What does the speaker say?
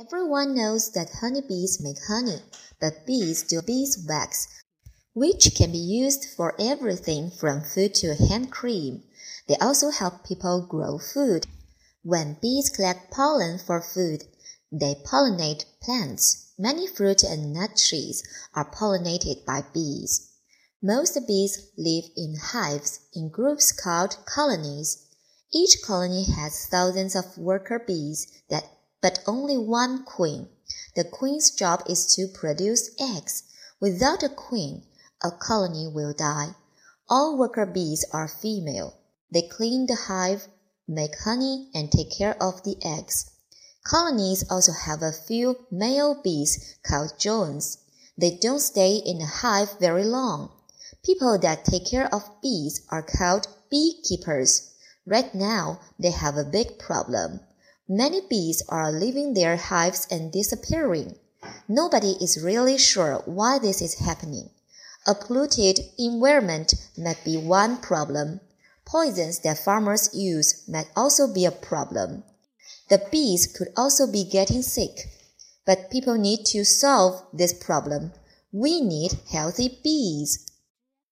Everyone knows that honeybees make honey, but bees do beeswax, which can be used for everything from food to hand cream. They also help people grow food. When bees collect pollen for food, they pollinate plants. Many fruit and nut trees are pollinated by bees. Most bees live in hives in groups called colonies. Each colony has thousands of worker bees that but only one queen. The queen's job is to produce eggs. Without a queen, a colony will die. All worker bees are female. They clean the hive, make honey, and take care of the eggs. Colonies also have a few male bees called drones. They don't stay in the hive very long. People that take care of bees are called beekeepers. Right now, they have a big problem. Many bees are leaving their hives and disappearing. Nobody is really sure why this is happening. A polluted environment might be one problem. Poisons that farmers use might also be a problem. The bees could also be getting sick. But people need to solve this problem. We need healthy bees.